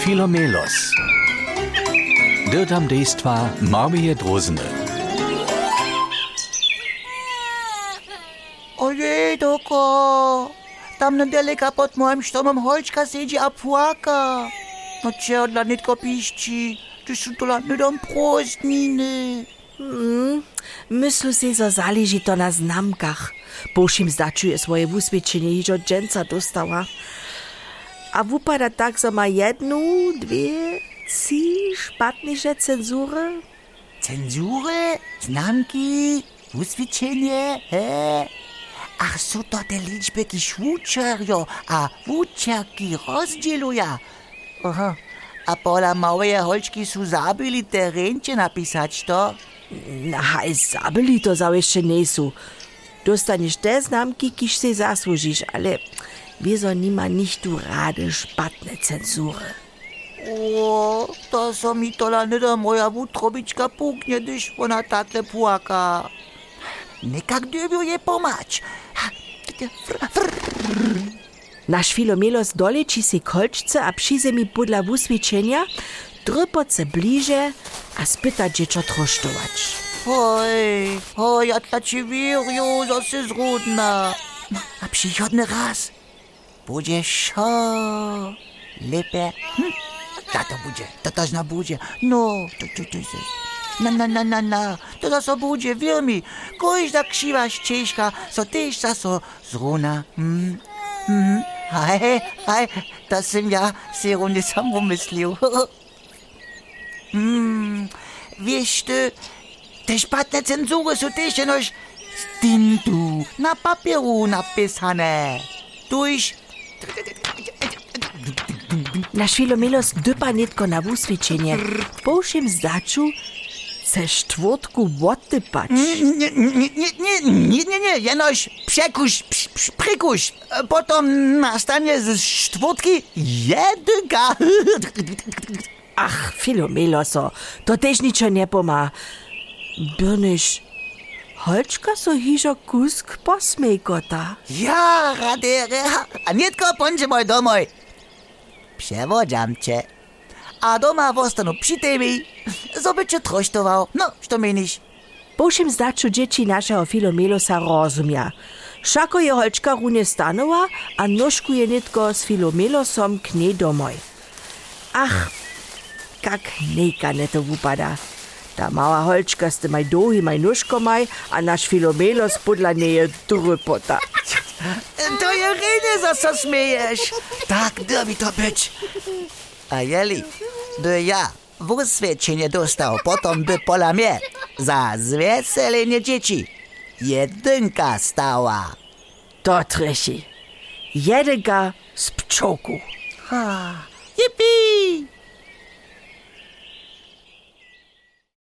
Filomelos. Dirtam dejstva Marmije Drozene. Ojej, doko. Tam nedaleka pod moim štomom holčka sedí a płaka. No čerdla nitko pišči, ty sú to len nedom prostniny. Myslu si, zo záleží to na znamkach. Bošim zdačuje svoje usvedčenie, hižo dženca dostała. A wupada tak, zo ma jednu, dwie, trzy szpatniejsze cenzury? Cenzury, znamki, usvedčenie, he? Ach, sú to te ličby, kiž učerjo a učerky rozdzieluja. Aha. A pola małej holčky sú zabili te ręcze napisać to? Na hajs zabili to za jeszcze nie są. Dostaniesz te znamki, kiż si zasłużysz, ale wieso nima nicht tu rade szpatne cenzury. O, to so mi to la neda moja wutrobička puknie, gdyż ona takle płaka. Nekak dybiu je pomać. Fr- Naš Filomelos doleči si kolčce a přize mi podla usvědčenia, drpoce bliže a spyta dziecko trosztować. Oj, oj, ja wierzę, że si zrudna. A przychodny raz będzie szo lepiej. Hm? Ta to będzie, to też na budzie. No, to, to, to, to. Na, na, na, na, na, to to so będzie, wier mi. Każda krzywa ścieżka, so też za so zruna. Hm? Mhm. Hej, hej, to sam ja si rundy sam umyślił. Hmm, wiesz ty, te szpatne cenzury są też jenoś z tintu na papieru napisane. Tuż Naš Filomelos dypa nitko na usvědčenie. Bošim zdaču se štvrtku odtypać. Nie, nie, nie, nie, nie, nie, nie, jenoś przekuś, przykuś. Potem nastanie z czwórtki jedynka. Ach, Filomeloso, to też niczo nie poma. Byrnyś, holčka so hižo kusk posmejkota. Ja, radere, a nietko bądź mój domoj. Przewodziam cię. A doma zostanu przy tebie, żeby cię trosztował. No, co menisz? Bošim zdaču dzieci naszego Filomelosa rozumia. Šako je holčka runie stanowa, a noškuje nitko z Filomelosom k nej domoj. Ach, kak nejkane to wupada. Ta mała holčka z tymaj dohi maj nóżkomaj, a naš Filomelos podla neje drupota. To je rene, za co śmiejesz. Tak, derby to być. A jeli, by ja wyswiadczenie dostał, potom by pola mnie za zwieselenie dzieci jedynka stała. To treši. Jedega z pčoku. Ha, Yippie!